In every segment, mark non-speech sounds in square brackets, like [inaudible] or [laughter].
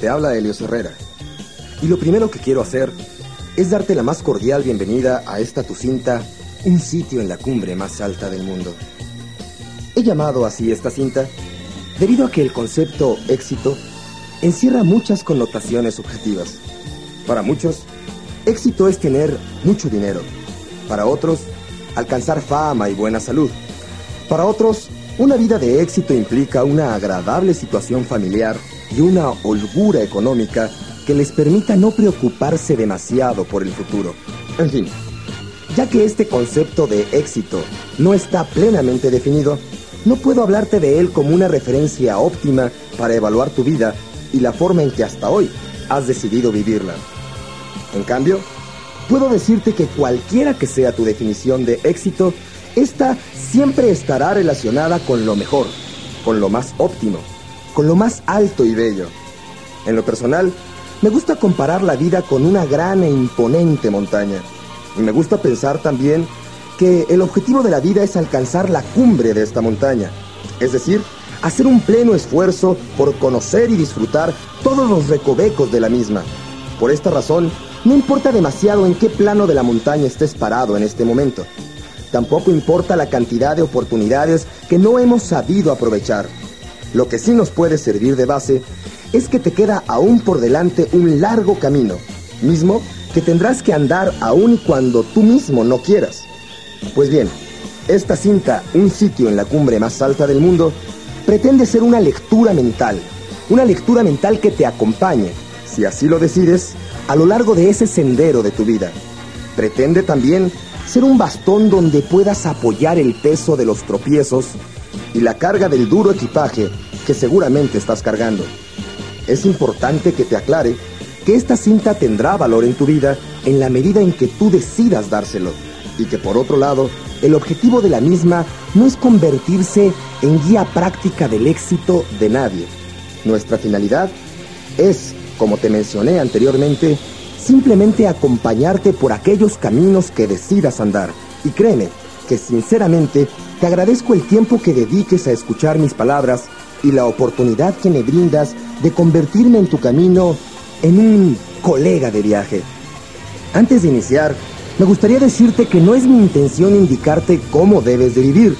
Te habla Helios Herrera. Y lo primero que quiero hacer es darte la más cordial bienvenida a esta tu cinta, un sitio en la cumbre más alta del mundo. He llamado así esta cinta debido a que el concepto éxito encierra muchas connotaciones subjetivas. Para muchos, éxito es tener mucho dinero. Para otros, alcanzar fama y buena salud. Para otros, una vida de éxito implica una agradable situación familiar y una holgura económica que les permita no preocuparse demasiado por el futuro. En fin, ya que este concepto de éxito no está plenamente definido, no puedo hablarte de él como una referencia óptima para evaluar tu vida y la forma en que hasta hoy has decidido vivirla. En cambio, puedo decirte que cualquiera que sea tu definición de éxito, esta siempre estará relacionada con lo mejor, con lo más óptimo, con lo más alto y bello. En lo personal, me gusta comparar la vida con una gran e imponente montaña. Y me gusta pensar también que el objetivo de la vida es alcanzar la cumbre de esta montaña. Es decir, hacer un pleno esfuerzo por conocer y disfrutar todos los recovecos de la misma. Por esta razón, no importa demasiado en qué plano de la montaña estés parado en este momento. Tampoco importa la cantidad de oportunidades que no hemos sabido aprovechar. Lo que sí nos puede servir de base es que te queda aún por delante un largo camino, mismo que tendrás que andar aún y cuando tú mismo no quieras. Pues bien, esta cinta, Un sitio en la cumbre más alta del mundo, pretende ser una lectura mental, una lectura mental que te acompañe, si así lo decides, a lo largo de ese sendero de tu vida. Pretende también ser un bastón donde puedas apoyar el peso de los tropiezos y la carga del duro equipaje que seguramente estás cargando. Es importante que te aclare que esta cinta tendrá valor en tu vida en la medida en que tú decidas dárselo y que por otro lado, el objetivo de la misma no es convertirse en guía práctica del éxito de nadie. Nuestra finalidad es como te mencioné anteriormente, simplemente acompañarte por aquellos caminos que decidas andar. Y créeme que sinceramente te agradezco el tiempo que dediques a escuchar mis palabras y la oportunidad que me brindas de convertirme en tu camino en un colega de viaje. Antes de iniciar, me gustaría decirte que no es mi intención indicarte cómo debes de vivir.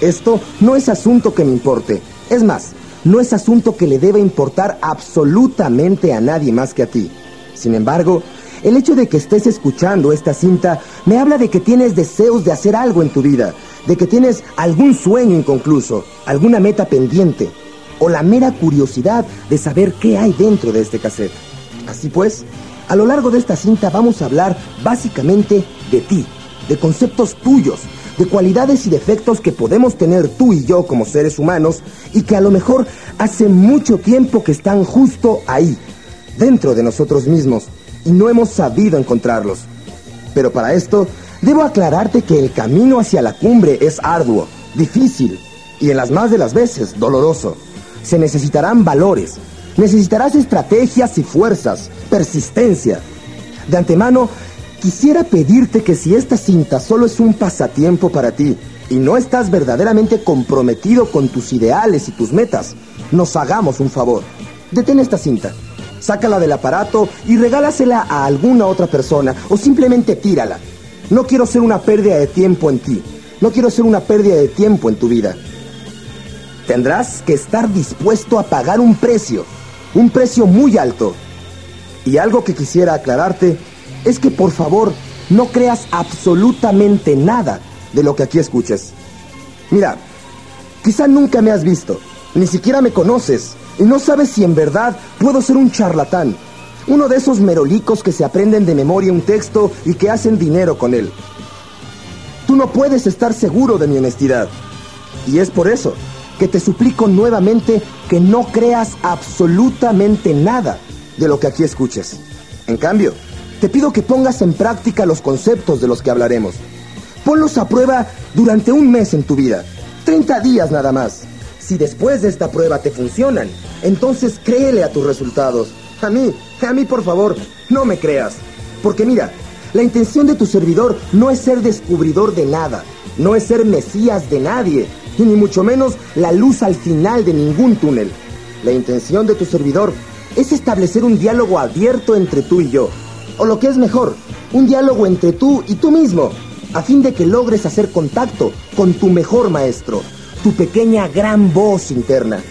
Esto no es asunto que me importe. Es más, no es asunto que le deba importar absolutamente a nadie más que a ti. Sin embargo, el hecho de que estés escuchando esta cinta me habla de que tienes deseos de hacer algo en tu vida, de que tienes algún sueño inconcluso, alguna meta pendiente, o la mera curiosidad de saber qué hay dentro de este cassette. Así pues, a lo largo de esta cinta vamos a hablar básicamente de ti, de conceptos tuyos, de cualidades y defectos que podemos tener tú y yo como seres humanos y que a lo mejor hace mucho tiempo que están justo ahí, dentro de nosotros mismos, y no hemos sabido encontrarlos. Pero para esto, debo aclararte que el camino hacia la cumbre es arduo, difícil y en las más de las veces doloroso. Se necesitarán valores, necesitarás estrategias y fuerzas, persistencia. De antemano, Quisiera pedirte que si esta cinta solo es un pasatiempo para ti y no estás verdaderamente comprometido con tus ideales y tus metas, nos hagamos un favor. Detén esta cinta, sácala del aparato y regálasela a alguna otra persona o simplemente tírala. No quiero ser una pérdida de tiempo en ti. No quiero ser una pérdida de tiempo en tu vida. Tendrás que estar dispuesto a pagar un precio, un precio muy alto. Y algo que quisiera aclararte es que por favor no creas absolutamente nada de lo que aquí escuches. Mira, quizá nunca me has visto, ni siquiera me conoces, y no sabes si en verdad puedo ser un charlatán, uno de esos merolicos que se aprenden de memoria un texto y que hacen dinero con él. Tú no puedes estar seguro de mi honestidad, y es por eso que te suplico nuevamente que no creas absolutamente nada de lo que aquí escuches. En cambio, te pido que pongas en práctica los conceptos de los que hablaremos. Ponlos a prueba durante un mes en tu vida, 30 días nada más. Si después de esta prueba te funcionan, entonces créele a tus resultados. A mí, a mí por favor, no me creas. Porque mira, la intención de tu servidor no es ser descubridor de nada, no es ser mesías de nadie, y ni mucho menos la luz al final de ningún túnel. La intención de tu servidor es establecer un diálogo abierto entre tú y yo. O lo que es mejor, un diálogo entre tú y tú mismo, a fin de que logres hacer contacto con tu mejor maestro, tu pequeña gran voz interna.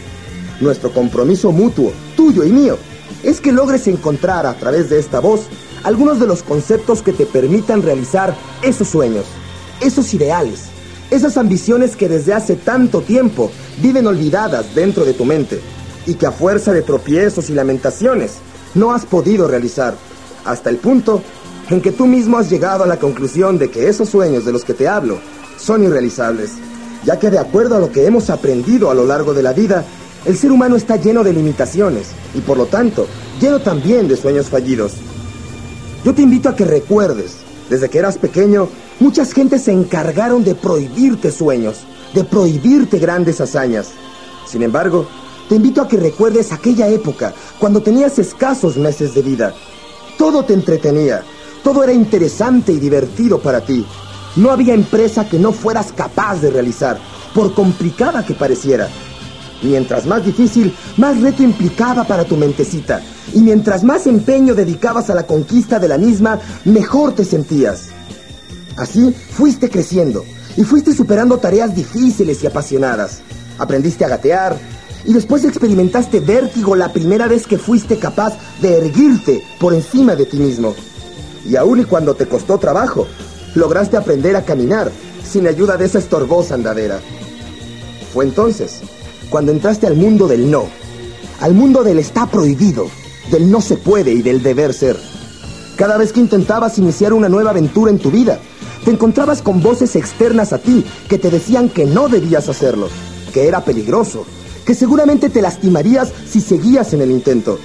Nuestro compromiso mutuo, tuyo y mío, es que logres encontrar a través de esta voz algunos de los conceptos que te permitan realizar esos sueños, esos ideales, esas ambiciones que desde hace tanto tiempo viven olvidadas dentro de tu mente y que a fuerza de tropiezos y lamentaciones no has podido realizar, hasta el punto en que tú mismo has llegado a la conclusión de que esos sueños de los que te hablo son irrealizables, ya que de acuerdo a lo que hemos aprendido a lo largo de la vida, el ser humano está lleno de limitaciones y por lo tanto lleno también de sueños fallidos. Yo te invito a que recuerdes, desde que eras pequeño, muchas gentes se encargaron de prohibirte sueños, de prohibirte grandes hazañas. Sin embargo, te invito a que recuerdes aquella época, cuando tenías escasos meses de vida. Todo te entretenía, todo era interesante y divertido para ti. No había empresa que no fueras capaz de realizar, por complicada que pareciera. Mientras más difícil, más reto implicaba para tu mentecita. Y mientras más empeño dedicabas a la conquista de la misma, mejor te sentías. Así fuiste creciendo y fuiste superando tareas difíciles y apasionadas. Aprendiste a gatear y después experimentaste vértigo la primera vez que fuiste capaz de erguirte por encima de ti mismo. Y aun y cuando te costó trabajo, lograste aprender a caminar sin ayuda de esa estorbosa andadera. Fue entonces cuando entraste al mundo del no, al mundo del está prohibido, del no se puede y del deber ser. Cada vez que intentabas iniciar una nueva aventura en tu vida, te encontrabas con voces externas a ti que te decían que no debías hacerlo, que era peligroso, que seguramente te lastimarías si seguías en el intento,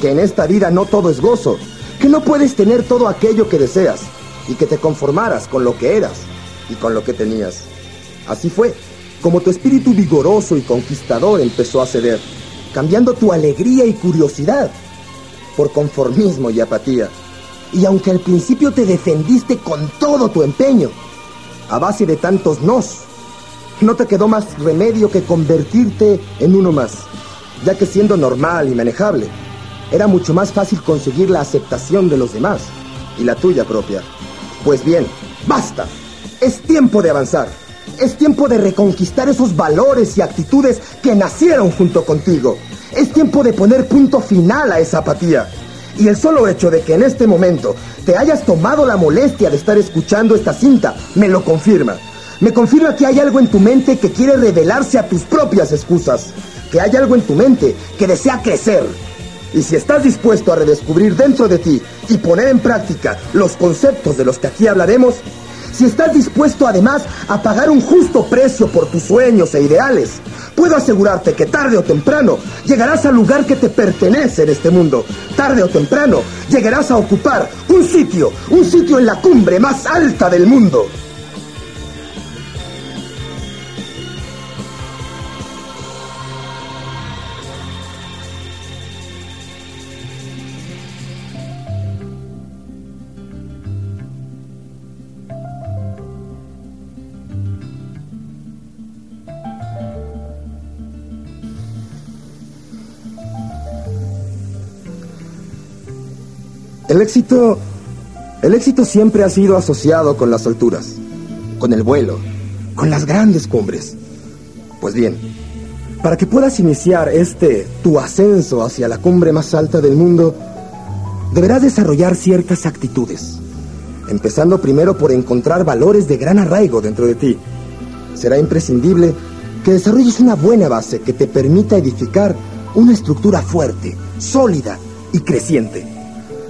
que en esta vida no todo es gozo, que no puedes tener todo aquello que deseas y que te conformaras con lo que eras y con lo que tenías. Así fue como tu espíritu vigoroso y conquistador empezó a ceder, cambiando tu alegría y curiosidad por conformismo y apatía. Y aunque al principio te defendiste con todo tu empeño, a base de tantos nos, no te quedó más remedio que convertirte en uno más, ya que siendo normal y manejable, era mucho más fácil conseguir la aceptación de los demás y la tuya propia. Pues bien, basta, es tiempo de avanzar. Es tiempo de reconquistar esos valores y actitudes que nacieron junto contigo. Es tiempo de poner punto final a esa apatía. Y el solo hecho de que en este momento te hayas tomado la molestia de estar escuchando esta cinta me lo confirma. Me confirma que hay algo en tu mente que quiere revelarse a tus propias excusas. Que hay algo en tu mente que desea crecer. Y si estás dispuesto a redescubrir dentro de ti y poner en práctica los conceptos de los que aquí hablaremos, si estás dispuesto además a pagar un justo precio por tus sueños e ideales, puedo asegurarte que tarde o temprano llegarás al lugar que te pertenece en este mundo. Tarde o temprano llegarás a ocupar un sitio, un sitio en la cumbre más alta del mundo. El éxito, el éxito siempre ha sido asociado con las alturas, con el vuelo, con las grandes cumbres. Pues bien, para que puedas iniciar este tu ascenso hacia la cumbre más alta del mundo, deberás desarrollar ciertas actitudes, empezando primero por encontrar valores de gran arraigo dentro de ti. Será imprescindible que desarrolles una buena base que te permita edificar una estructura fuerte, sólida y creciente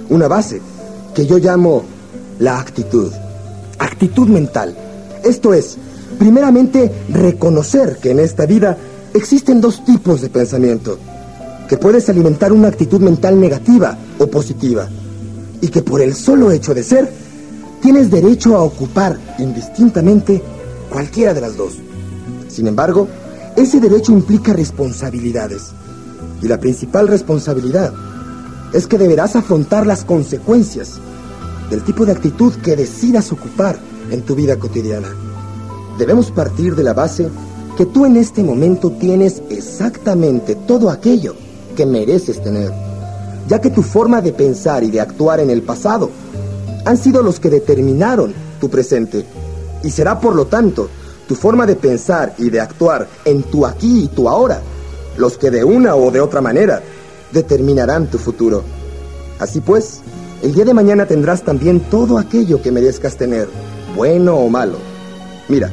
una base que yo llamo la actitud. Actitud mental. Esto es, primeramente, reconocer que en esta vida existen dos tipos de pensamiento. Que puedes alimentar una actitud mental negativa o positiva. Y que por el solo hecho de ser, tienes derecho a ocupar indistintamente cualquiera de las dos. Sin embargo, ese derecho implica responsabilidades. Y la principal responsabilidad es que deberás afrontar las consecuencias del tipo de actitud que decidas ocupar en tu vida cotidiana. Debemos partir de la base que tú en este momento tienes exactamente todo aquello que mereces tener, ya que tu forma de pensar y de actuar en el pasado han sido los que determinaron tu presente. Y será por lo tanto tu forma de pensar y de actuar en tu aquí y tu ahora los que de una o de otra manera determinarán tu futuro. Así pues, el día de mañana tendrás también todo aquello que merezcas tener, bueno o malo. Mira,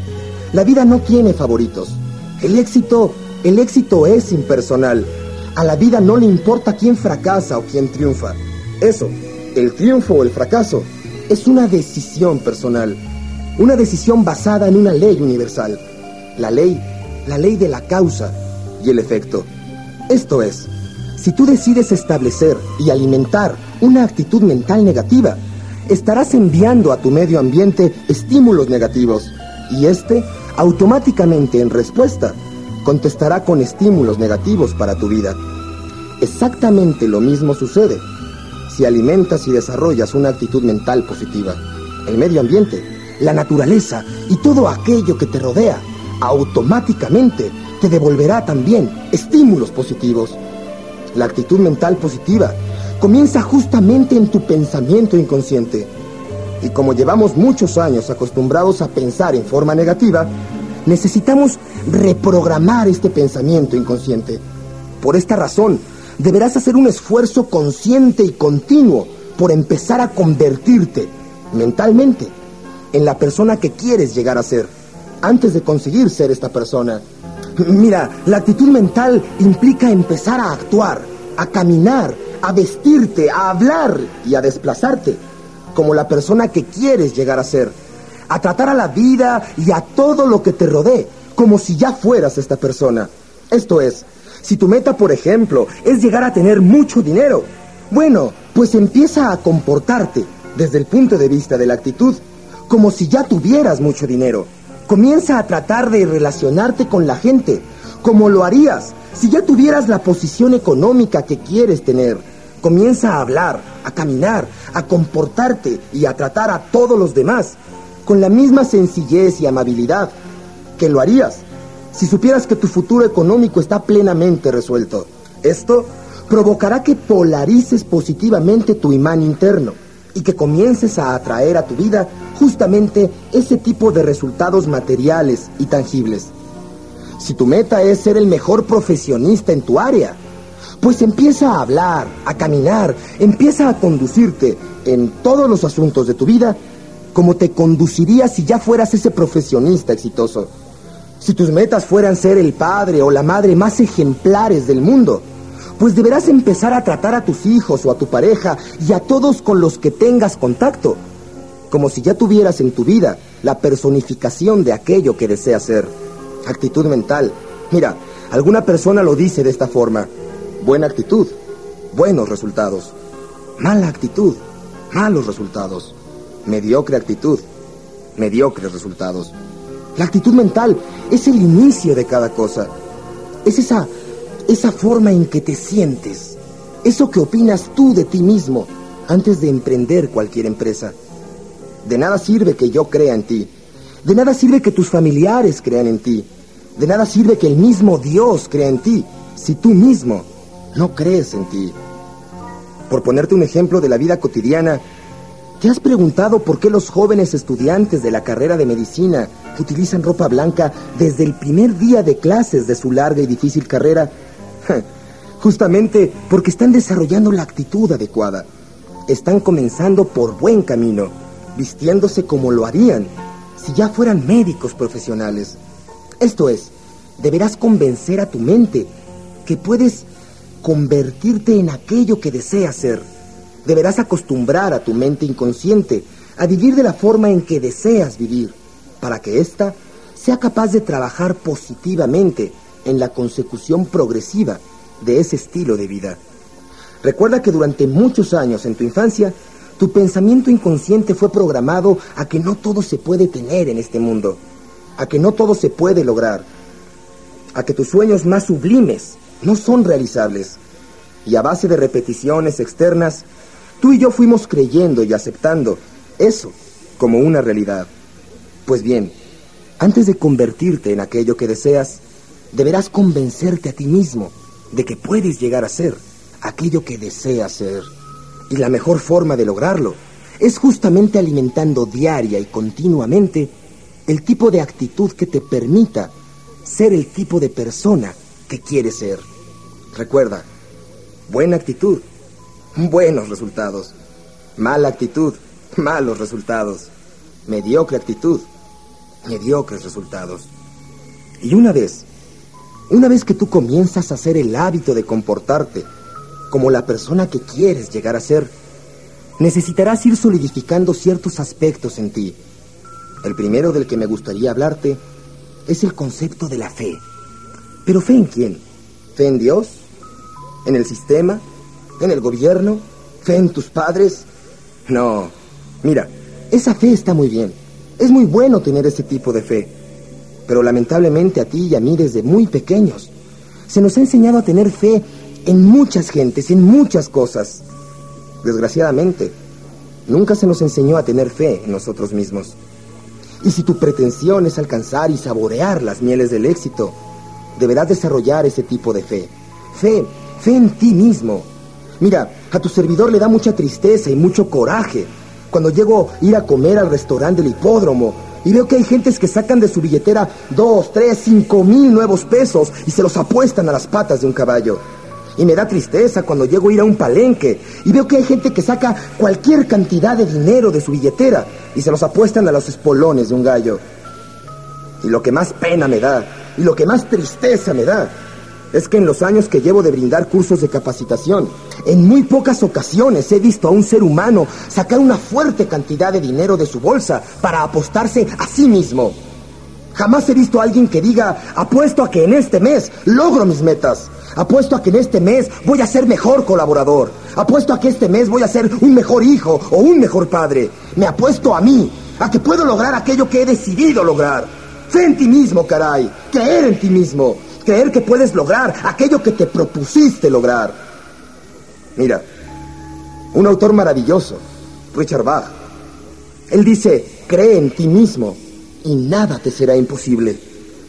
la vida no tiene favoritos. El éxito, el éxito es impersonal. A la vida no le importa quién fracasa o quién triunfa. Eso, el triunfo o el fracaso, es una decisión personal. Una decisión basada en una ley universal. La ley, la ley de la causa y el efecto. Esto es, si tú decides establecer y alimentar una actitud mental negativa, estarás enviando a tu medio ambiente estímulos negativos y este automáticamente en respuesta contestará con estímulos negativos para tu vida. Exactamente lo mismo sucede si alimentas y desarrollas una actitud mental positiva. El medio ambiente, la naturaleza y todo aquello que te rodea automáticamente te devolverá también estímulos positivos. La actitud mental positiva comienza justamente en tu pensamiento inconsciente. Y como llevamos muchos años acostumbrados a pensar en forma negativa, necesitamos reprogramar este pensamiento inconsciente. Por esta razón, deberás hacer un esfuerzo consciente y continuo por empezar a convertirte mentalmente en la persona que quieres llegar a ser, antes de conseguir ser esta persona. Mira, la actitud mental implica empezar a actuar, a caminar, a vestirte, a hablar y a desplazarte como la persona que quieres llegar a ser, a tratar a la vida y a todo lo que te rodee como si ya fueras esta persona. Esto es, si tu meta, por ejemplo, es llegar a tener mucho dinero, bueno, pues empieza a comportarte desde el punto de vista de la actitud como si ya tuvieras mucho dinero. Comienza a tratar de relacionarte con la gente como lo harías si ya tuvieras la posición económica que quieres tener. Comienza a hablar, a caminar, a comportarte y a tratar a todos los demás con la misma sencillez y amabilidad que lo harías si supieras que tu futuro económico está plenamente resuelto. Esto provocará que polarices positivamente tu imán interno y que comiences a atraer a tu vida justamente ese tipo de resultados materiales y tangibles. Si tu meta es ser el mejor profesionista en tu área, pues empieza a hablar, a caminar, empieza a conducirte en todos los asuntos de tu vida como te conducirías si ya fueras ese profesionista exitoso. Si tus metas fueran ser el padre o la madre más ejemplares del mundo, pues deberás empezar a tratar a tus hijos o a tu pareja y a todos con los que tengas contacto, como si ya tuvieras en tu vida la personificación de aquello que deseas ser. Actitud mental. Mira, alguna persona lo dice de esta forma. Buena actitud, buenos resultados. Mala actitud, malos resultados. Mediocre actitud, mediocres resultados. La actitud mental es el inicio de cada cosa. Es esa esa forma en que te sientes, eso que opinas tú de ti mismo antes de emprender cualquier empresa. De nada sirve que yo crea en ti, de nada sirve que tus familiares crean en ti, de nada sirve que el mismo Dios crea en ti si tú mismo no crees en ti. Por ponerte un ejemplo de la vida cotidiana, ¿te has preguntado por qué los jóvenes estudiantes de la carrera de medicina utilizan ropa blanca desde el primer día de clases de su larga y difícil carrera [laughs] Justamente porque están desarrollando la actitud adecuada. Están comenzando por buen camino, vistiéndose como lo harían si ya fueran médicos profesionales. Esto es, deberás convencer a tu mente que puedes convertirte en aquello que deseas ser. Deberás acostumbrar a tu mente inconsciente a vivir de la forma en que deseas vivir, para que ésta sea capaz de trabajar positivamente en la consecución progresiva de ese estilo de vida. Recuerda que durante muchos años en tu infancia, tu pensamiento inconsciente fue programado a que no todo se puede tener en este mundo, a que no todo se puede lograr, a que tus sueños más sublimes no son realizables. Y a base de repeticiones externas, tú y yo fuimos creyendo y aceptando eso como una realidad. Pues bien, antes de convertirte en aquello que deseas, deberás convencerte a ti mismo de que puedes llegar a ser aquello que deseas ser. Y la mejor forma de lograrlo es justamente alimentando diaria y continuamente el tipo de actitud que te permita ser el tipo de persona que quieres ser. Recuerda, buena actitud, buenos resultados. Mala actitud, malos resultados. Mediocre actitud, mediocres resultados. Y una vez, una vez que tú comienzas a hacer el hábito de comportarte como la persona que quieres llegar a ser, necesitarás ir solidificando ciertos aspectos en ti. El primero del que me gustaría hablarte es el concepto de la fe. ¿Pero fe en quién? ¿Fe en Dios? ¿En el sistema? ¿En el gobierno? ¿Fe en tus padres? No. Mira, esa fe está muy bien. Es muy bueno tener ese tipo de fe. Pero lamentablemente a ti y a mí desde muy pequeños se nos ha enseñado a tener fe en muchas gentes, en muchas cosas. Desgraciadamente, nunca se nos enseñó a tener fe en nosotros mismos. Y si tu pretensión es alcanzar y saborear las mieles del éxito, deberás desarrollar ese tipo de fe. Fe, fe en ti mismo. Mira, a tu servidor le da mucha tristeza y mucho coraje cuando llego a ir a comer al restaurante del hipódromo y veo que hay gentes que sacan de su billetera dos, tres, cinco mil nuevos pesos y se los apuestan a las patas de un caballo. Y me da tristeza cuando llego a ir a un palenque y veo que hay gente que saca cualquier cantidad de dinero de su billetera y se los apuestan a los espolones de un gallo. Y lo que más pena me da, y lo que más tristeza me da, es que en los años que llevo de brindar cursos de capacitación, en muy pocas ocasiones he visto a un ser humano sacar una fuerte cantidad de dinero de su bolsa para apostarse a sí mismo. Jamás he visto a alguien que diga, apuesto a que en este mes logro mis metas. Apuesto a que en este mes voy a ser mejor colaborador. Apuesto a que este mes voy a ser un mejor hijo o un mejor padre. Me apuesto a mí, a que puedo lograr aquello que he decidido lograr. Fe en ti mismo, caray. Creer en ti mismo. Creer que puedes lograr aquello que te propusiste lograr. Mira, un autor maravilloso, Richard Bach. Él dice, cree en ti mismo y nada te será imposible.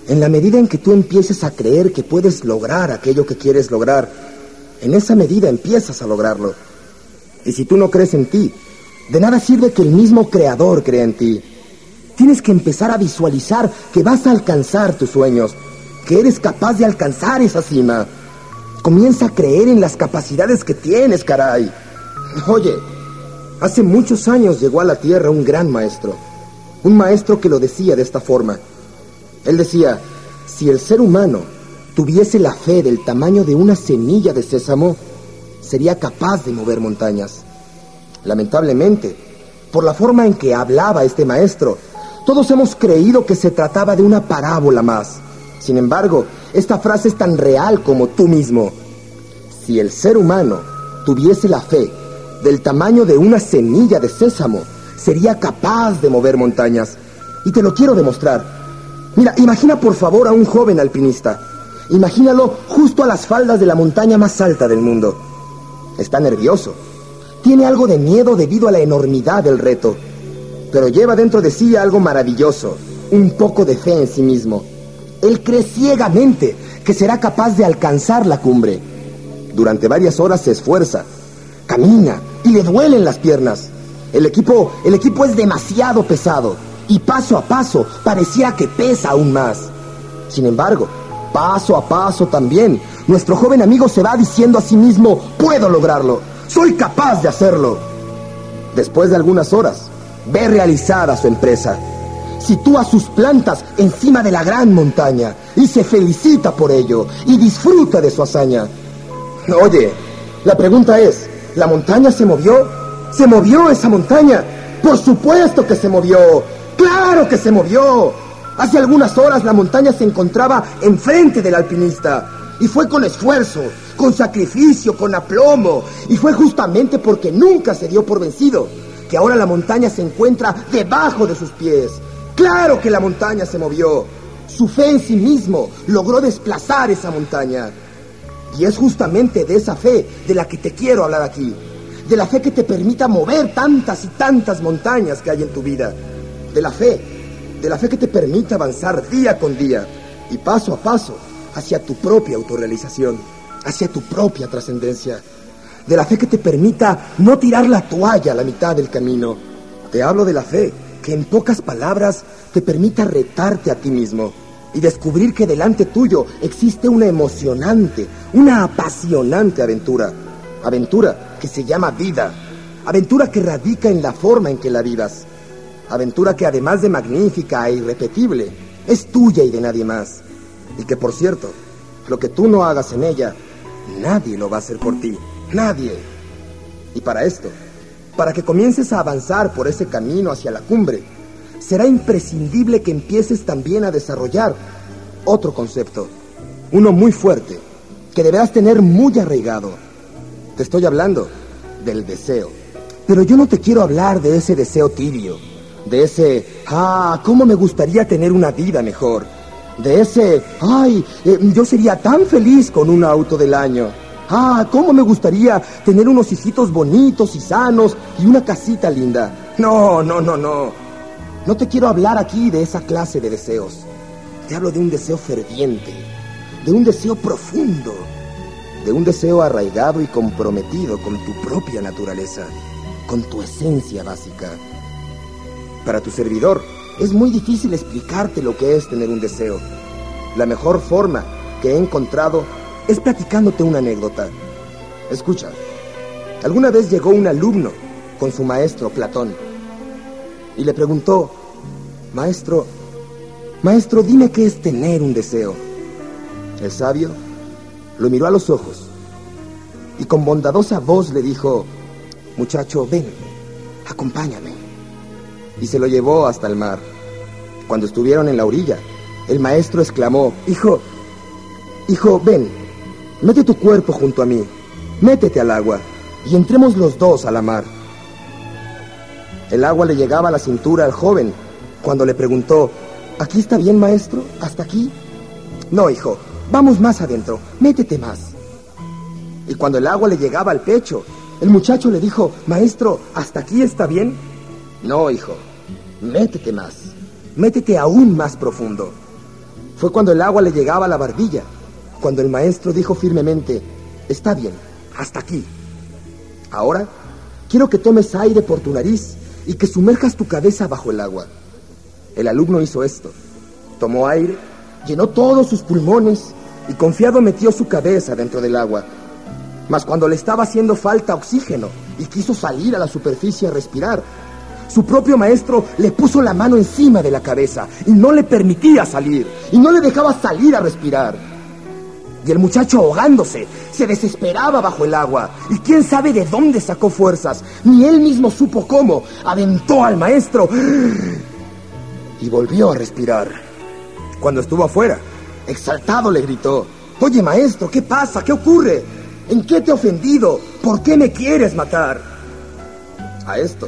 En la medida en que tú empieces a creer que puedes lograr aquello que quieres lograr, en esa medida empiezas a lograrlo. Y si tú no crees en ti, de nada sirve que el mismo creador crea en ti. Tienes que empezar a visualizar que vas a alcanzar tus sueños, que eres capaz de alcanzar esa cima. Comienza a creer en las capacidades que tienes, caray. Oye, hace muchos años llegó a la Tierra un gran maestro. Un maestro que lo decía de esta forma. Él decía, si el ser humano tuviese la fe del tamaño de una semilla de sésamo, sería capaz de mover montañas. Lamentablemente, por la forma en que hablaba este maestro, todos hemos creído que se trataba de una parábola más. Sin embargo, esta frase es tan real como tú mismo. Si el ser humano tuviese la fe del tamaño de una semilla de sésamo, sería capaz de mover montañas. Y te lo quiero demostrar. Mira, imagina por favor a un joven alpinista. Imagínalo justo a las faldas de la montaña más alta del mundo. Está nervioso. Tiene algo de miedo debido a la enormidad del reto. Pero lleva dentro de sí algo maravilloso, un poco de fe en sí mismo. Él cree ciegamente que será capaz de alcanzar la cumbre. Durante varias horas se esfuerza, camina y le duelen las piernas. El equipo, el equipo es demasiado pesado y paso a paso parecía que pesa aún más. Sin embargo, paso a paso también, nuestro joven amigo se va diciendo a sí mismo, puedo lograrlo, soy capaz de hacerlo. Después de algunas horas, ve realizada su empresa. Sitúa sus plantas encima de la gran montaña y se felicita por ello y disfruta de su hazaña. Oye, la pregunta es, ¿la montaña se movió? ¿Se movió esa montaña? Por supuesto que se movió. ¡Claro que se movió! Hace algunas horas la montaña se encontraba enfrente del alpinista. Y fue con esfuerzo, con sacrificio, con aplomo. Y fue justamente porque nunca se dio por vencido que ahora la montaña se encuentra debajo de sus pies. Claro que la montaña se movió. Su fe en sí mismo logró desplazar esa montaña. Y es justamente de esa fe de la que te quiero hablar aquí. De la fe que te permita mover tantas y tantas montañas que hay en tu vida de la fe, de la fe que te permite avanzar día con día y paso a paso hacia tu propia autorrealización. hacia tu propia trascendencia, de la fe que te permita no tirar la toalla a la mitad del camino. Te hablo de la fe que en pocas palabras te permita retarte a ti mismo y descubrir que delante tuyo existe una emocionante, una apasionante aventura. Aventura que se llama vida. Aventura que radica en la forma en que la vivas. Aventura que además de magnífica e irrepetible, es tuya y de nadie más. Y que por cierto, lo que tú no hagas en ella, nadie lo va a hacer por ti. Nadie. Y para esto, para que comiences a avanzar por ese camino hacia la cumbre, será imprescindible que empieces también a desarrollar otro concepto, uno muy fuerte, que deberás tener muy arraigado. Te estoy hablando del deseo. Pero yo no te quiero hablar de ese deseo tibio, de ese, ah, cómo me gustaría tener una vida mejor, de ese, ay, eh, yo sería tan feliz con un auto del año. Ah, cómo me gustaría tener unos hijitos bonitos y sanos y una casita linda. No, no, no, no. No te quiero hablar aquí de esa clase de deseos. Te hablo de un deseo ferviente, de un deseo profundo, de un deseo arraigado y comprometido con tu propia naturaleza, con tu esencia básica. Para tu servidor, es muy difícil explicarte lo que es tener un deseo. La mejor forma que he encontrado es platicándote una anécdota. Escucha, alguna vez llegó un alumno con su maestro Platón y le preguntó, Maestro, maestro, dime qué es tener un deseo. El sabio lo miró a los ojos y con bondadosa voz le dijo, Muchacho, ven, acompáñame. Y se lo llevó hasta el mar. Cuando estuvieron en la orilla, el maestro exclamó, Hijo, hijo, ven, mete tu cuerpo junto a mí, métete al agua y entremos los dos a la mar. El agua le llegaba a la cintura al joven cuando le preguntó, ¿aquí está bien, maestro? ¿Hasta aquí? No, hijo, vamos más adentro, métete más. Y cuando el agua le llegaba al pecho, el muchacho le dijo, maestro, ¿hasta aquí está bien? No, hijo, métete más, métete aún más profundo. Fue cuando el agua le llegaba a la barbilla, cuando el maestro dijo firmemente, está bien, hasta aquí. Ahora, quiero que tomes aire por tu nariz y que sumerjas tu cabeza bajo el agua. El alumno hizo esto. Tomó aire, llenó todos sus pulmones y confiado metió su cabeza dentro del agua. Mas cuando le estaba haciendo falta oxígeno y quiso salir a la superficie a respirar, su propio maestro le puso la mano encima de la cabeza y no le permitía salir y no le dejaba salir a respirar. Y el muchacho ahogándose se desesperaba bajo el agua. Y quién sabe de dónde sacó fuerzas. Ni él mismo supo cómo. Aventó al maestro y volvió a respirar. Cuando estuvo afuera, exaltado le gritó, Oye maestro, ¿qué pasa? ¿Qué ocurre? ¿En qué te he ofendido? ¿Por qué me quieres matar? A esto,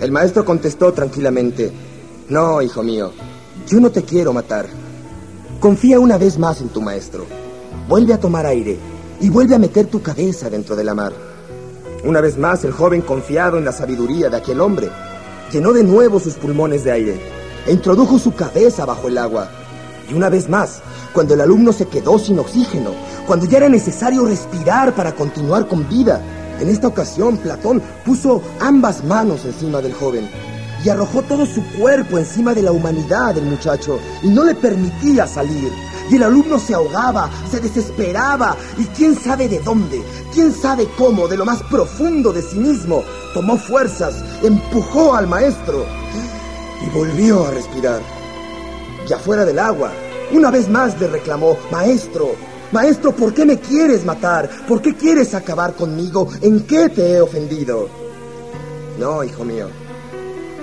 el maestro contestó tranquilamente, No, hijo mío, yo no te quiero matar. Confía una vez más en tu maestro. Vuelve a tomar aire y vuelve a meter tu cabeza dentro de la mar. Una vez más, el joven, confiado en la sabiduría de aquel hombre, llenó de nuevo sus pulmones de aire e introdujo su cabeza bajo el agua. Y una vez más, cuando el alumno se quedó sin oxígeno, cuando ya era necesario respirar para continuar con vida, en esta ocasión Platón puso ambas manos encima del joven y arrojó todo su cuerpo encima de la humanidad del muchacho y no le permitía salir. Y el alumno se ahogaba, se desesperaba y quién sabe de dónde, quién sabe cómo, de lo más profundo de sí mismo, tomó fuerzas, empujó al maestro y volvió a respirar. Y afuera del agua, una vez más le reclamó, Maestro, Maestro, ¿por qué me quieres matar? ¿Por qué quieres acabar conmigo? ¿En qué te he ofendido? No, hijo mío,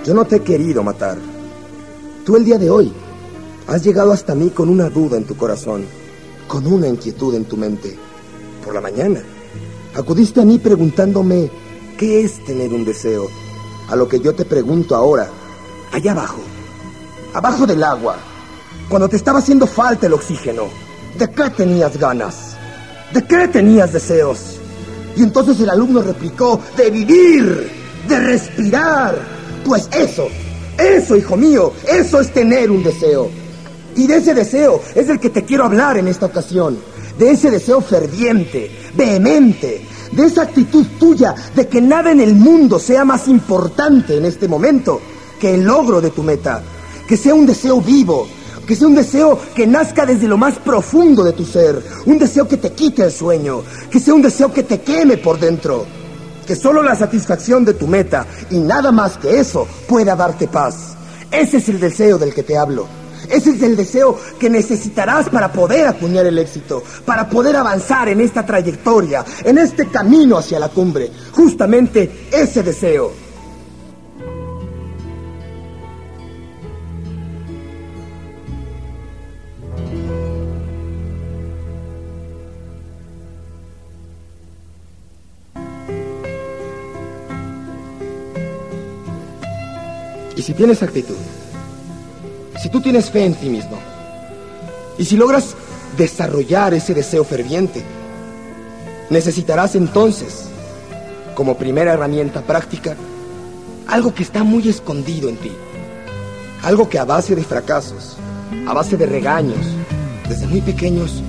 yo no te he querido matar. Tú el día de hoy has llegado hasta mí con una duda en tu corazón, con una inquietud en tu mente. Por la mañana acudiste a mí preguntándome qué es tener un deseo, a lo que yo te pregunto ahora, allá abajo, abajo del agua, cuando te estaba haciendo falta el oxígeno, ¿de qué tenías ganas? ¿De qué tenías deseos? Y entonces el alumno replicó, de vivir, de respirar, pues eso, eso, hijo mío, eso es tener un deseo. Y de ese deseo es del que te quiero hablar en esta ocasión. de ese deseo ferviente, vehemente, de esa actitud tuya de que nada en el mundo sea más importante en este momento que el logro de tu meta, que sea un deseo vivo, que sea un deseo que nazca desde lo más profundo de tu ser, un deseo que te quite el sueño, que sea un deseo que te queme por dentro, que solo la satisfacción de tu meta y nada más que eso pueda darte paz. Ese es el deseo del que te hablo. Ese es el deseo que necesitarás para poder acuñar el éxito, para poder avanzar en esta trayectoria, en este camino hacia la cumbre. Justamente ese deseo. Y si tienes actitud, si tú tienes fe en ti mismo, y si logras desarrollar ese deseo ferviente, necesitarás entonces, como primera herramienta práctica, algo que está muy escondido en ti. Algo que a base de fracasos, a base de regaños, desde muy pequeños,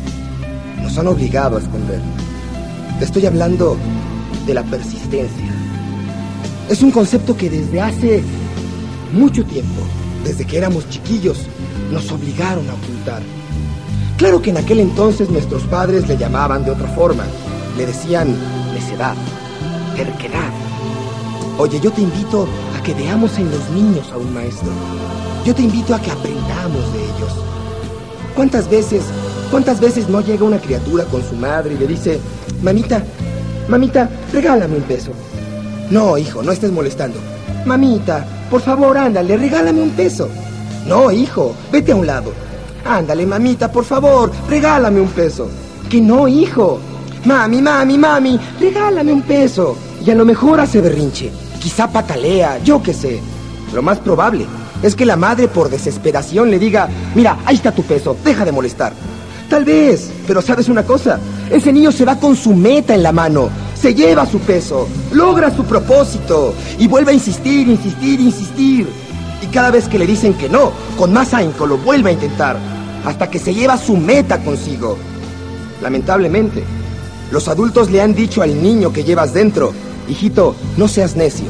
nos han obligado a esconder. Te estoy hablando de la persistencia. Es un concepto que desde hace mucho tiempo, desde que éramos chiquillos, nos obligaron a ocultar. Claro que en aquel entonces nuestros padres le llamaban de otra forma. Le decían necedad, terquedad. Oye, yo te invito a que veamos en los niños a un maestro. Yo te invito a que aprendamos de ellos. ¿Cuántas veces, cuántas veces no llega una criatura con su madre y le dice, mamita, mamita, regálame un peso? No, hijo, no estés molestando. Mamita, por favor, ándale, regálame un peso. No, hijo, vete a un lado. Ándale, mamita, por favor, regálame un peso. Que no, hijo. Mami, mami, mami, regálame un peso. Y a lo mejor hace berrinche. Quizá patalea, yo qué sé. Lo más probable es que la madre por desesperación le diga, mira, ahí está tu peso, deja de molestar. Tal vez, pero sabes una cosa, ese niño se va con su meta en la mano se lleva su peso, logra su propósito y vuelve a insistir, insistir, insistir. Y cada vez que le dicen que no, con más ahínco lo vuelve a intentar, hasta que se lleva su meta consigo. Lamentablemente, los adultos le han dicho al niño que llevas dentro, hijito, no seas necio,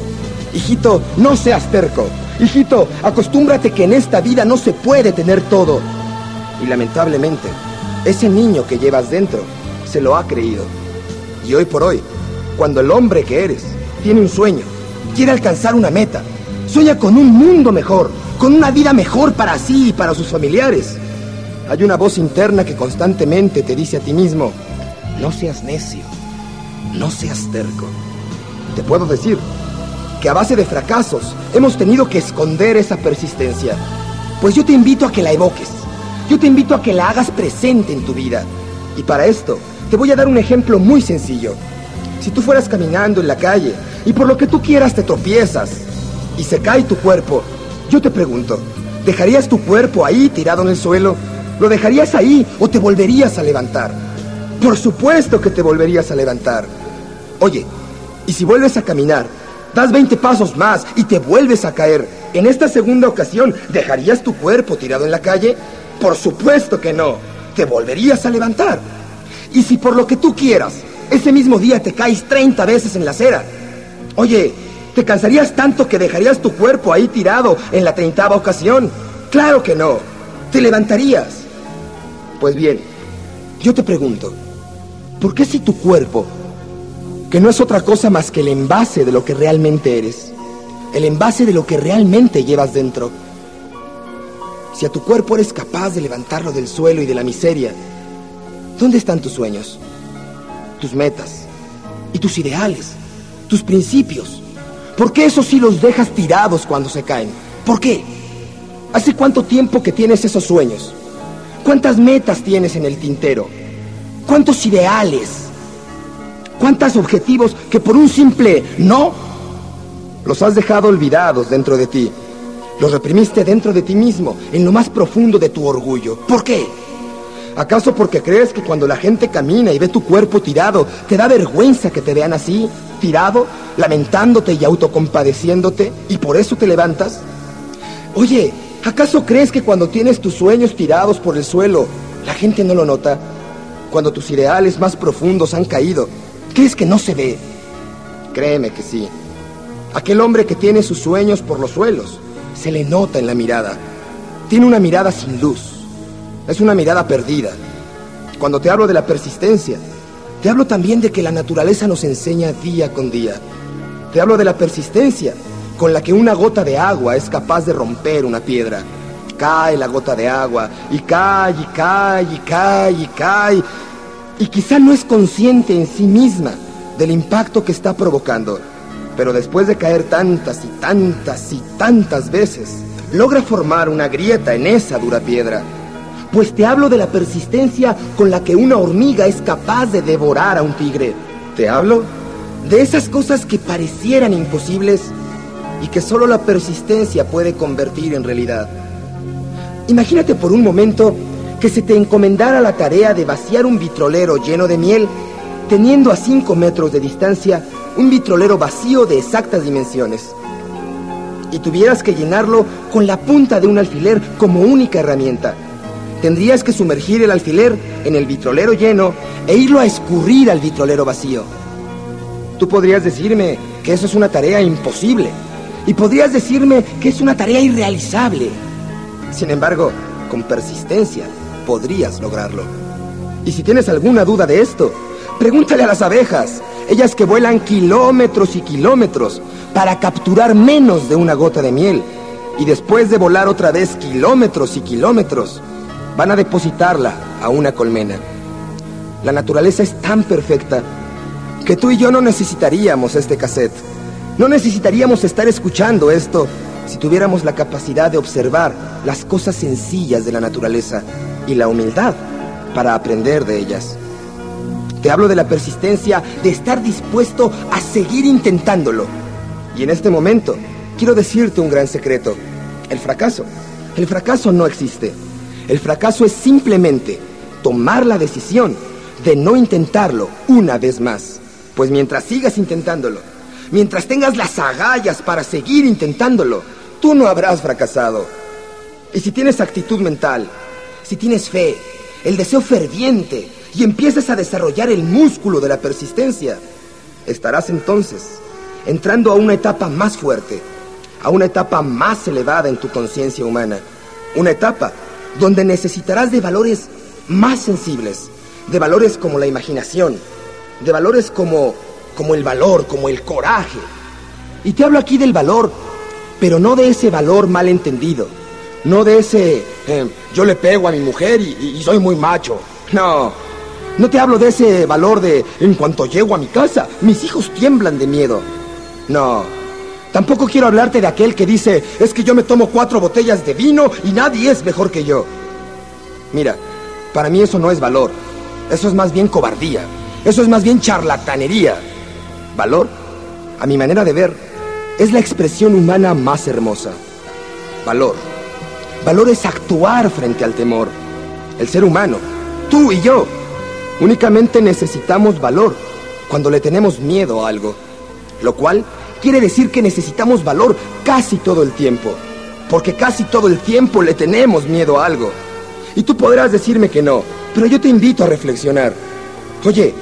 hijito, no seas terco, hijito, acostúmbrate que en esta vida no se puede tener todo. Y lamentablemente, ese niño que llevas dentro se lo ha creído. Y hoy por hoy, cuando el hombre que eres tiene un sueño, quiere alcanzar una meta, sueña con un mundo mejor, con una vida mejor para sí y para sus familiares. Hay una voz interna que constantemente te dice a ti mismo, no seas necio, no seas terco. Te puedo decir que a base de fracasos hemos tenido que esconder esa persistencia. Pues yo te invito a que la evoques, yo te invito a que la hagas presente en tu vida. Y para esto te voy a dar un ejemplo muy sencillo. Si tú fueras caminando en la calle y por lo que tú quieras te tropiezas y se cae tu cuerpo, yo te pregunto, ¿dejarías tu cuerpo ahí tirado en el suelo? ¿Lo dejarías ahí o te volverías a levantar? Por supuesto que te volverías a levantar. Oye, ¿y si vuelves a caminar? Das 20 pasos más y te vuelves a caer. En esta segunda ocasión, ¿dejarías tu cuerpo tirado en la calle? Por supuesto que no. Te volverías a levantar. Y si por lo que tú quieras ese mismo día te caes 30 veces en la acera. Oye, ¿te cansarías tanto que dejarías tu cuerpo ahí tirado en la treintava ocasión? Claro que no. Te levantarías. Pues bien, yo te pregunto, ¿por qué si tu cuerpo, que no es otra cosa más que el envase de lo que realmente eres, el envase de lo que realmente llevas dentro, si a tu cuerpo eres capaz de levantarlo del suelo y de la miseria, ¿dónde están tus sueños? Tus metas y tus ideales, tus principios. ¿Por qué esos sí los dejas tirados cuando se caen? ¿Por qué? ¿Hace cuánto tiempo que tienes esos sueños? ¿Cuántas metas tienes en el tintero? ¿Cuántos ideales? ¿Cuántos objetivos que por un simple no los has dejado olvidados dentro de ti? Los reprimiste dentro de ti mismo, en lo más profundo de tu orgullo. ¿Por qué? ¿Acaso porque crees que cuando la gente camina y ve tu cuerpo tirado, te da vergüenza que te vean así, tirado, lamentándote y autocompadeciéndote, y por eso te levantas? Oye, ¿acaso crees que cuando tienes tus sueños tirados por el suelo, la gente no lo nota? cuando tus ideales más profundos han caído, ¿crees que no se ve? Créeme que sí. Aquel hombre que tiene sus sueños por los suelos, se le nota en la mirada. Tiene una mirada sin luz. Es una mirada perdida. Cuando te hablo de la persistencia, te hablo también de que la naturaleza nos enseña día con día. Te hablo de la persistencia con la que una gota de agua es capaz de romper una piedra. Cae la gota de agua y cae y cae y cae y cae. Y quizá no es consciente en sí misma del impacto que está provocando. Pero después de caer tantas y tantas y tantas veces, logra formar una grieta en esa dura piedra. Pues te hablo de la persistencia con la que una hormiga es capaz de devorar a un tigre. Te hablo de esas cosas que parecieran imposibles y que solo la persistencia puede convertir en realidad. Imagínate por un momento que se te encomendara la tarea de vaciar un vitrolero lleno de miel teniendo a 5 metros de distancia un vitrolero vacío de exactas dimensiones. Y tuvieras que llenarlo con la punta de un alfiler como única herramienta. Tendrías que sumergir el alfiler en el vitrolero lleno e irlo a escurrir al vitrolero vacío. Tú podrías decirme que eso es una tarea imposible. Y podrías decirme que es una tarea irrealizable. Sin embargo, con persistencia podrías lograrlo. Y si tienes alguna duda de esto, Pregúntale a las abejas, ellas que vuelan kilómetros y kilómetros para capturar menos de una gota de miel y después de volar otra vez kilómetros y kilómetros, van a depositarla a una colmena. La naturaleza es tan perfecta que tú y yo no necesitaríamos este cassette. No necesitaríamos estar escuchando esto si tuviéramos la capacidad de observar las cosas sencillas de la naturaleza y la humildad para aprender de ellas. Te hablo de la persistencia, de estar dispuesto a seguir intentándolo. Y en este momento, quiero decirte un gran secreto. El fracaso. El fracaso no existe. El fracaso es simplemente tomar la decisión de no intentarlo una vez más. Pues mientras sigas intentándolo, mientras tengas las agallas para seguir intentándolo, tú no habrás fracasado. Y si tienes actitud mental, si tienes fe, el deseo ferviente y empieces a desarrollar el músculo de la persistencia, estarás entonces entrando a una etapa más fuerte, a una etapa más elevada en tu conciencia humana, una etapa donde necesitarás de valores más sensibles, de valores como la imaginación, de valores como, como el valor, como el coraje. Y te hablo aquí del valor, pero no de ese valor mal entendido, no de ese eh, yo le pego a mi mujer y soy muy macho. No, no te hablo de ese valor de en cuanto llego a mi casa, mis hijos tiemblan de miedo. No. Tampoco quiero hablarte de aquel que dice, es que yo me tomo cuatro botellas de vino y nadie es mejor que yo. Mira, para mí eso no es valor. Eso es más bien cobardía. Eso es más bien charlatanería. Valor, a mi manera de ver, es la expresión humana más hermosa. Valor. Valor es actuar frente al temor. El ser humano, tú y yo, Únicamente necesitamos valor cuando le tenemos miedo a algo, lo cual quiere decir que necesitamos valor casi todo el tiempo, porque casi todo el tiempo le tenemos miedo a algo. Y tú podrás decirme que no, pero yo te invito a reflexionar. Oye,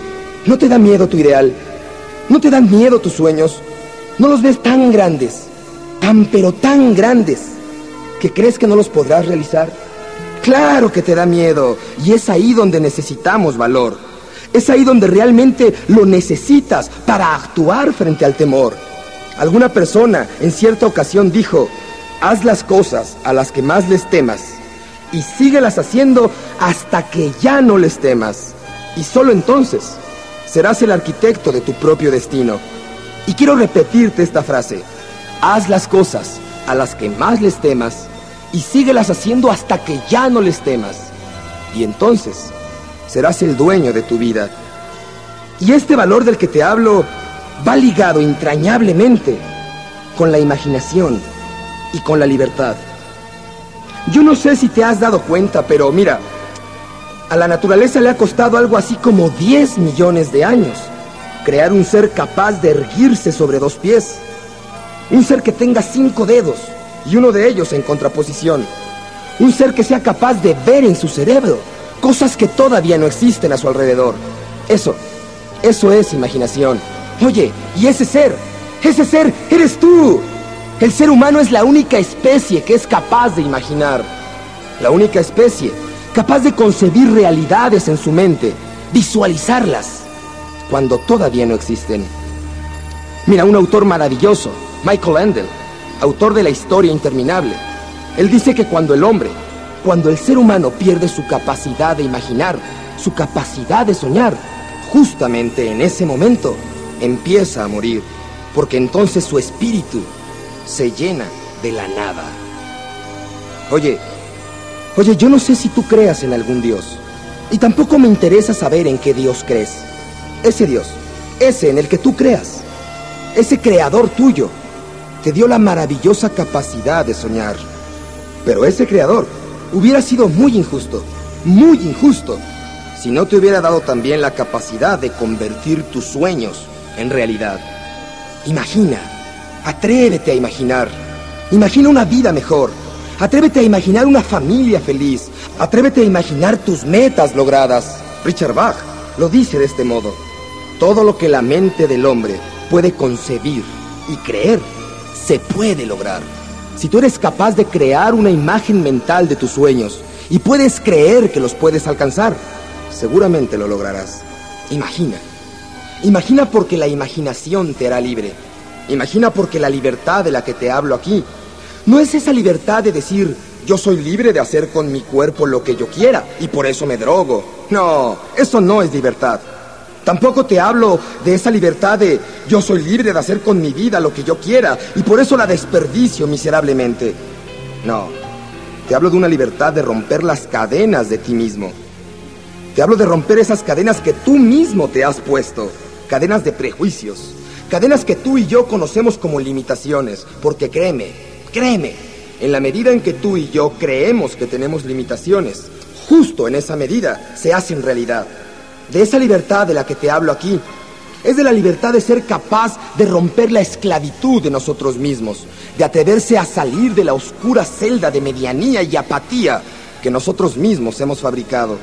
¿no te da miedo tu ideal? ¿No te dan miedo tus sueños? ¿No los ves tan grandes, tan pero tan grandes, que crees que no los podrás realizar? Claro que te da miedo y es ahí donde necesitamos valor. Es ahí donde realmente lo necesitas para actuar frente al temor. Alguna persona en cierta ocasión dijo, haz las cosas a las que más les temas y síguelas haciendo hasta que ya no les temas. Y solo entonces serás el arquitecto de tu propio destino. Y quiero repetirte esta frase, haz las cosas a las que más les temas y síguelas haciendo hasta que ya no les temas. Y entonces serás el dueño de tu vida. Y este valor del que te hablo va ligado entrañablemente con la imaginación y con la libertad. Yo no sé si te has dado cuenta, pero mira, a la naturaleza le ha costado algo así como 10 millones de años crear un ser capaz de erguirse sobre dos pies, un ser que tenga cinco dedos, y uno de ellos en contraposición. Un ser que sea capaz de ver en su cerebro cosas que todavía no existen a su alrededor. Eso, eso es imaginación. Oye, ¿y ese ser? Ese ser eres tú. El ser humano es la única especie que es capaz de imaginar. La única especie capaz de concebir realidades en su mente, visualizarlas, cuando todavía no existen. Mira, un autor maravilloso, Michael Ende, autor de la historia interminable, él dice que cuando el hombre, cuando el ser humano pierde su capacidad de imaginar, su capacidad de soñar, justamente en ese momento empieza a morir, porque entonces su espíritu se llena de la nada. Oye, oye, yo no sé si tú creas en algún Dios, y tampoco me interesa saber en qué Dios crees. Ese Dios, ese en el que tú creas, ese creador tuyo, te dio la maravillosa capacidad de soñar. Pero ese creador hubiera sido muy injusto, muy injusto, si no te hubiera dado también la capacidad de convertir tus sueños en realidad. Imagina, atrévete a imaginar. Imagina una vida mejor. Atrévete a imaginar una familia feliz. Atrévete a imaginar tus metas logradas. Richard Bach lo dice de este modo. Todo lo que la mente del hombre puede concebir y creer, se puede lograr. Si tú eres capaz de crear una imagen mental de tus sueños y puedes creer que los puedes alcanzar, seguramente lo lograrás. Imagina. Imagina porque la imaginación te hará libre. Imagina porque la libertad de la que te hablo aquí no es esa libertad de decir, yo soy libre de hacer con mi cuerpo lo que yo quiera y por eso me drogo. No, eso no es libertad. Tampoco te hablo de esa libertad de yo soy libre de hacer con mi vida lo que yo quiera y por eso la desperdicio miserablemente. No, te hablo de una libertad de romper las cadenas de ti mismo. Te hablo de romper esas cadenas que tú mismo te has puesto, cadenas de prejuicios, cadenas que tú y yo conocemos como limitaciones, porque créeme, créeme, en la medida en que tú y yo creemos que tenemos limitaciones, justo en esa medida se hacen realidad de esa libertad de la que te hablo aquí, es de la libertad de ser capaz de romper la esclavitud de nosotros mismos, de atreverse a salir de la oscura celda de medianía y apatía que nosotros mismos hemos fabricado.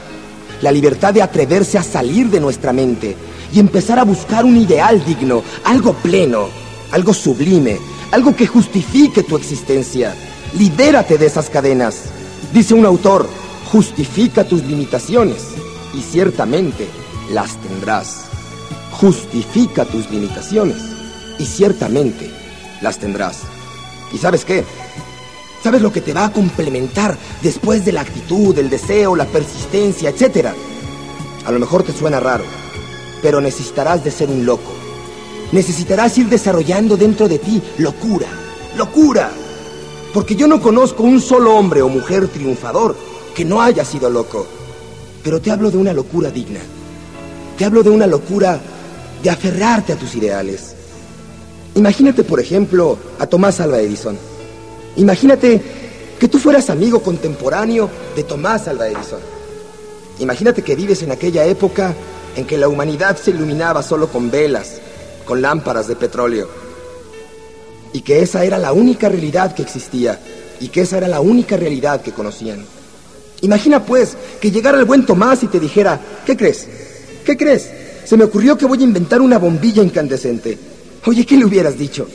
La libertad de atreverse a salir de nuestra mente y empezar a buscar un ideal digno, algo pleno, algo sublime, algo que justifique tu existencia. Libérate de esas cadenas. Dice un autor, justifica tus limitaciones y ciertamente las tendrás. Justifica tus limitaciones y ciertamente las tendrás. ¿Y sabes qué? ¿Sabes lo que te va a complementar después de la actitud, el deseo, la persistencia, etcétera? A lo mejor te suena raro, pero necesitarás de ser un loco. Necesitarás ir desarrollando dentro de ti locura, locura. Porque yo no conozco un solo hombre o mujer triunfador que no haya sido loco. Pero te hablo de una locura digna. Te hablo de una locura de aferrarte a tus ideales. Imagínate, por ejemplo, a Tomás Alva Edison. Imagínate que tú fueras amigo contemporáneo de Tomás Alva Edison. Imagínate que vives en aquella época en que la humanidad se iluminaba solo con velas, con lámparas de petróleo. Y que esa era la única realidad que existía. Y que esa era la única realidad que conocían. Imagina pues que llegara el buen Tomás y te dijera, ¿qué crees? ¿Qué crees? Se me ocurrió que voy a inventar una bombilla incandescente. Oye, ¿qué le hubieras dicho?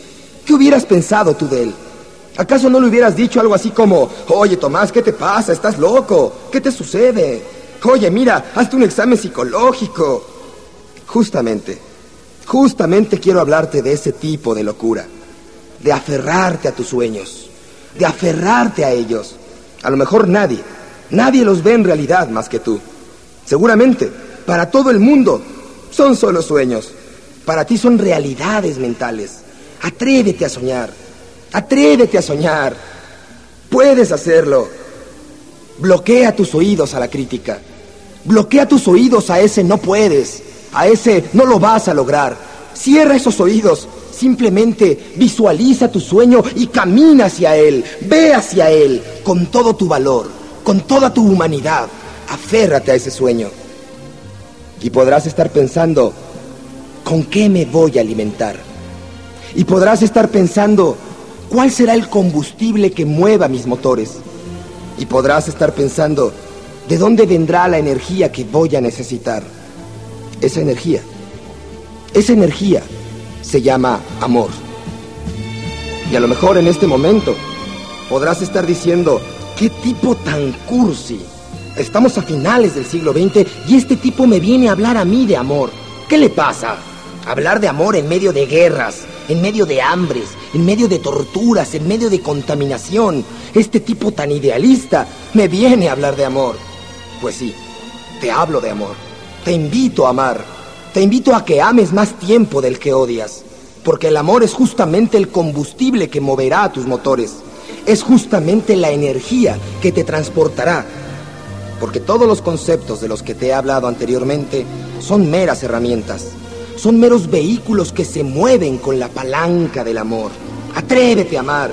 ¿Qué hubieras pensado tú de él? ¿Acaso no le hubieras dicho algo así como, oye Tomás, ¿qué te pasa? ¿Estás loco? ¿Qué te sucede? Oye, mira, hazte un examen psicológico. Justamente, justamente quiero hablarte de ese tipo de locura, de aferrarte a tus sueños, de aferrarte a ellos. A lo mejor nadie, Nadie los ve en realidad más que tú. Seguramente, para todo el mundo, son solo sueños. Para ti son realidades mentales. Atrévete a soñar. Atrévete a soñar. Puedes hacerlo. Bloquea tus oídos a la crítica. Bloquea tus oídos a ese no puedes. A ese no lo vas a lograr. Cierra esos oídos. Simplemente visualiza tu sueño y camina hacia él. Ve hacia él con todo tu valor con toda tu humanidad. Aférrate a ese sueño. Y podrás estar pensando, ¿con qué me voy a alimentar? Y podrás estar pensando, ¿cuál será el combustible que mueva mis motores? Y podrás estar pensando, ¿de dónde vendrá la energía que voy a necesitar? Esa energía, esa energía se llama amor. Y a lo mejor en este momento podrás estar diciendo, ¿qué tipo tan cursi? Estamos a finales del siglo XX y este tipo me viene a hablar a mí de amor. ¿Qué le pasa? Hablar de amor en medio de guerras, en medio de hambres, en medio de torturas, en medio de contaminación. Este tipo tan idealista me viene a hablar de amor. Pues sí, te hablo de amor. Te invito a amar. Te invito a que ames más tiempo del que odias. Porque el amor es justamente el combustible que moverá a tus motores. Es justamente la energía que te transportará. Porque todos los conceptos de los que te he hablado anteriormente son meras herramientas son meros vehículos que se mueven con la palanca del amor. Atrévete a amar.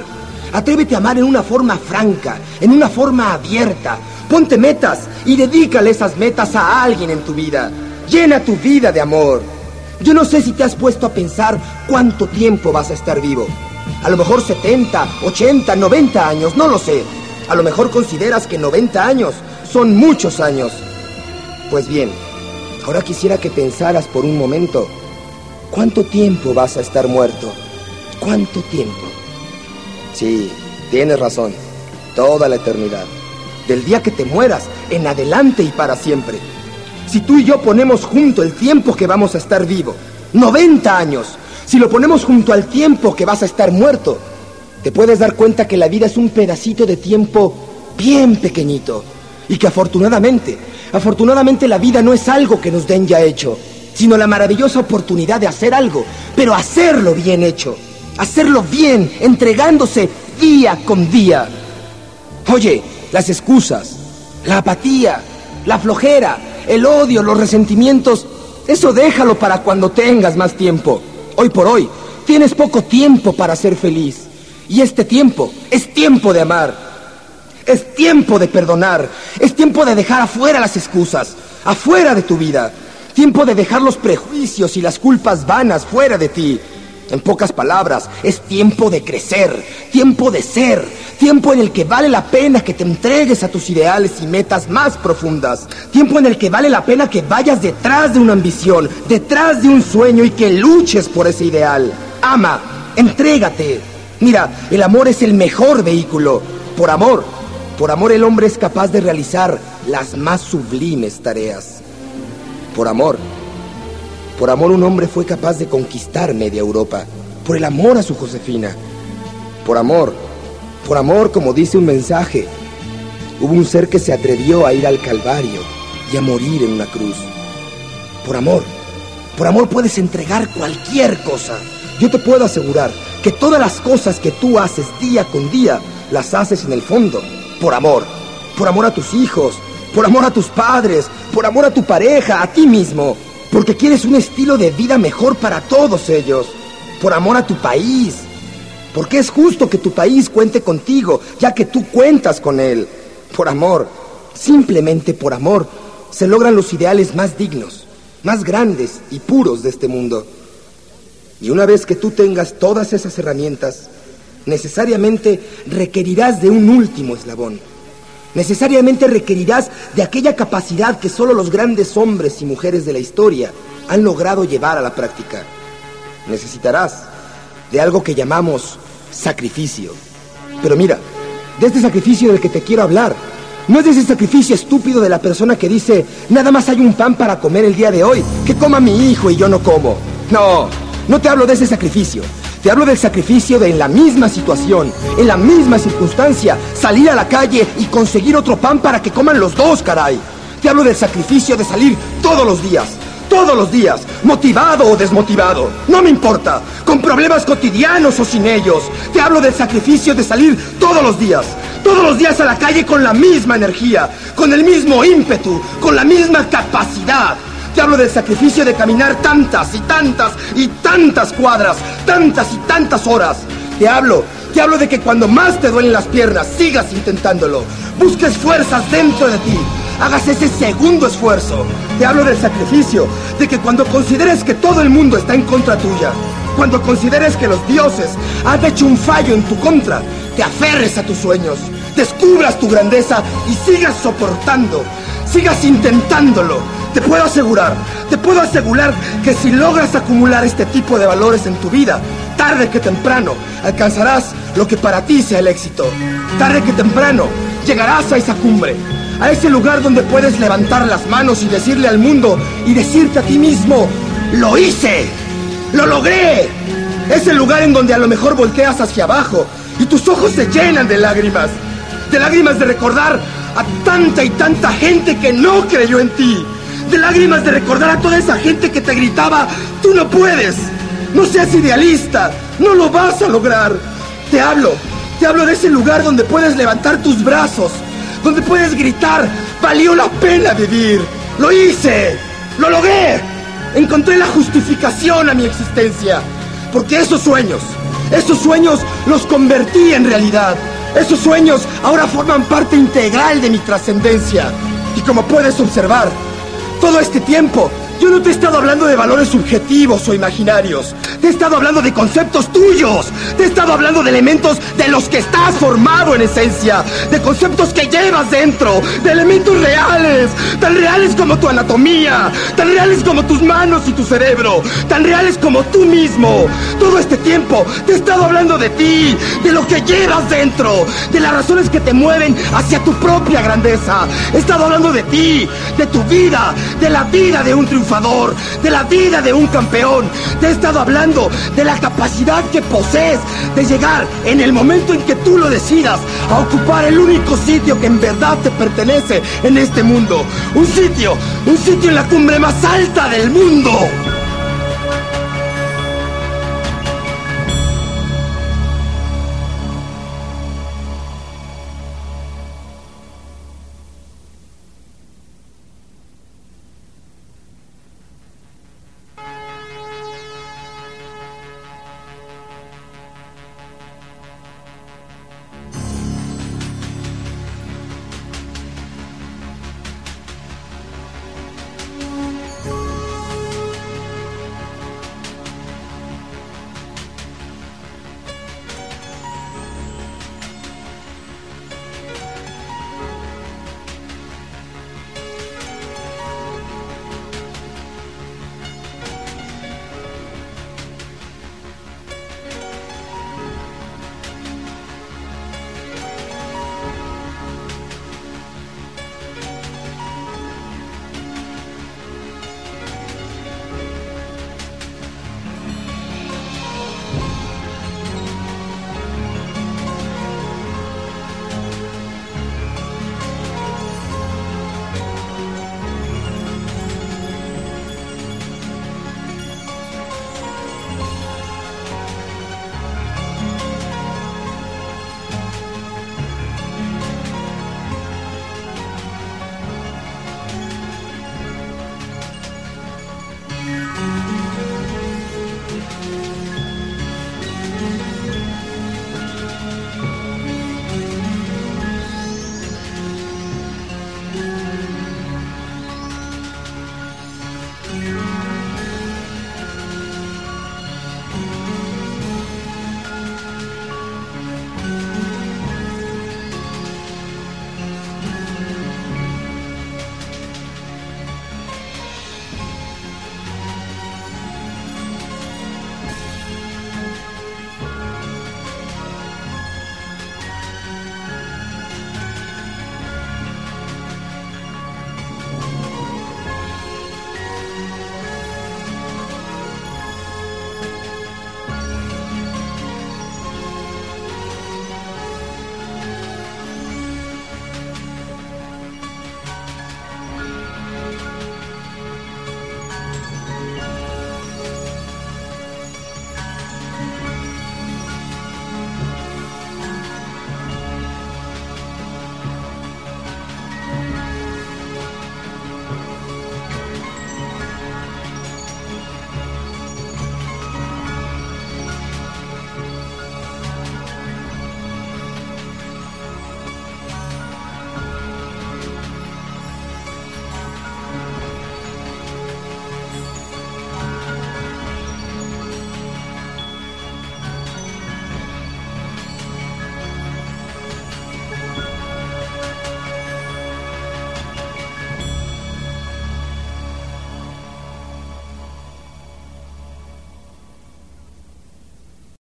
Atrévete a amar en una forma franca, en una forma abierta. Ponte metas y dedícale esas metas a alguien en tu vida. Llena tu vida de amor. Yo no sé si te has puesto a pensar cuánto tiempo vas a estar vivo. A lo mejor 70, 80, 90 años, no lo sé. A lo mejor consideras que 90 años son muchos años. Pues bien, Ahora quisiera que pensaras por un momento, ¿cuánto tiempo vas a estar muerto? ¿Cuánto tiempo? Sí, tienes razón, toda la eternidad. Del día que te mueras, en adelante y para siempre. Si tú y yo ponemos junto el tiempo que vamos a estar vivo, 90 años, si lo ponemos junto al tiempo que vas a estar muerto, te puedes dar cuenta que la vida es un pedacito de tiempo bien pequeñito y que afortunadamente Afortunadamente la vida no es algo que nos den ya hecho, sino la maravillosa oportunidad de hacer algo, pero hacerlo bien hecho, hacerlo bien, entregándose día con día. Oye, las excusas, la apatía, la flojera, el odio, los resentimientos, eso déjalo para cuando tengas más tiempo. Hoy por hoy, tienes poco tiempo para ser feliz. Y este tiempo es tiempo de amar. Es tiempo de perdonar. Es tiempo de dejar afuera las excusas, afuera de tu vida. Tiempo de dejar los prejuicios y las culpas vanas fuera de ti. En pocas palabras, es tiempo de crecer, tiempo de ser, tiempo en el que vale la pena que te entregues a tus ideales y metas más profundas, tiempo en el que vale la pena que vayas detrás de una ambición, detrás de un sueño y que luches por ese ideal. Ama, entrégate. Mira, el amor es el mejor vehículo. Por amor, por amor el hombre es capaz de realizar las más sublimes tareas. Por amor. Por amor un hombre fue capaz de conquistar media Europa. Por el amor a su Josefina. Por amor. Por amor, como dice un mensaje. Hubo un ser que se atrevió a ir al Calvario y a morir en una cruz. Por amor. Por amor puedes entregar cualquier cosa. Yo te puedo asegurar que todas las cosas que tú haces día con día, las haces en el fondo por amor. Por amor a tus hijos, por amor a tus padres, por amor a tu pareja, a ti mismo. Porque quieres un estilo de vida mejor para todos ellos. Por amor a tu país. Porque es justo que tu país cuente contigo, ya que tú cuentas con él. Por amor, simplemente por amor, se logran los ideales más dignos, más grandes y puros de este mundo. Y una vez que tú tengas todas esas herramientas, necesariamente requerirás de un último eslabón. Necesariamente requerirás de aquella capacidad que solo los grandes hombres y mujeres de la historia han logrado llevar a la práctica. Necesitarás de algo que llamamos sacrificio. Pero mira, de este sacrificio del que te quiero hablar, no es de ese sacrificio estúpido de la persona que dice, nada más hay un pan para comer el día de hoy, que coma mi hijo y yo no como. No, no te hablo de ese sacrificio. Te hablo del sacrificio de en la misma situación, en la misma circunstancia, salir a la calle y conseguir otro pan para que coman los dos, caray. Te hablo del sacrificio de salir todos los días, todos los días, motivado o desmotivado, no me importa, con problemas cotidianos o sin ellos. Te hablo del sacrificio de salir todos los días, todos los días a la calle con la misma energía, con el mismo ímpetu, con la misma capacidad. Te hablo del sacrificio de caminar tantas y tantas y tantas cuadras, tantas y tantas horas. Te hablo, te hablo de que cuando más te duelen las piernas, sigas intentándolo. Busques fuerzas dentro de ti. Hagas ese segundo esfuerzo. Te hablo del sacrificio, de que cuando consideres que todo el mundo está en contra tuya, cuando consideres que los dioses han hecho un fallo en tu contra, te aferres a tus sueños, descubras tu grandeza y sigas soportando. Sigas intentándolo. Te puedo asegurar, te puedo asegurar que si logras acumular este tipo de valores en tu vida, tarde que temprano alcanzarás lo que para ti sea el éxito. Tarde que temprano llegarás a esa cumbre, a ese lugar donde puedes levantar las manos y decirle al mundo y decirte a ti mismo, lo hice, lo logré. Es el lugar en donde a lo mejor volteas hacia abajo y tus ojos se llenan de lágrimas, de lágrimas de recordar a tanta y tanta gente que no creyó en ti, de lágrimas de recordar a toda esa gente que te gritaba, tú no puedes, no seas idealista, no lo vas a lograr. Te hablo, te hablo de ese lugar donde puedes levantar tus brazos, donde puedes gritar, valió la pena vivir, lo hice, lo logré, encontré la justificación a mi existencia, porque esos sueños, esos sueños los convertí en realidad. Esos sueños ahora forman parte integral de mi trascendencia. Y como puedes observar, todo este tiempo yo no te he estado hablando de valores subjetivos o imaginarios. Te he estado hablando de conceptos tuyos. Te he estado hablando de elementos de los que estás formado en esencia. De conceptos que llevas dentro. De elementos reales. Tan reales como tu anatomía. Tan reales como tus manos y tu cerebro. Tan reales como tú mismo. Todo este tiempo te he estado hablando de ti. De lo que llevas dentro. De las razones que te mueven hacia tu propia grandeza. He estado hablando de ti. De tu vida. De la vida de un triunfador de la vida de un campeón. Te he estado hablando de la capacidad que posees de llegar en el momento en que tú lo decidas a ocupar el único sitio que en verdad te pertenece en este mundo. Un sitio, un sitio en la cumbre más alta del mundo.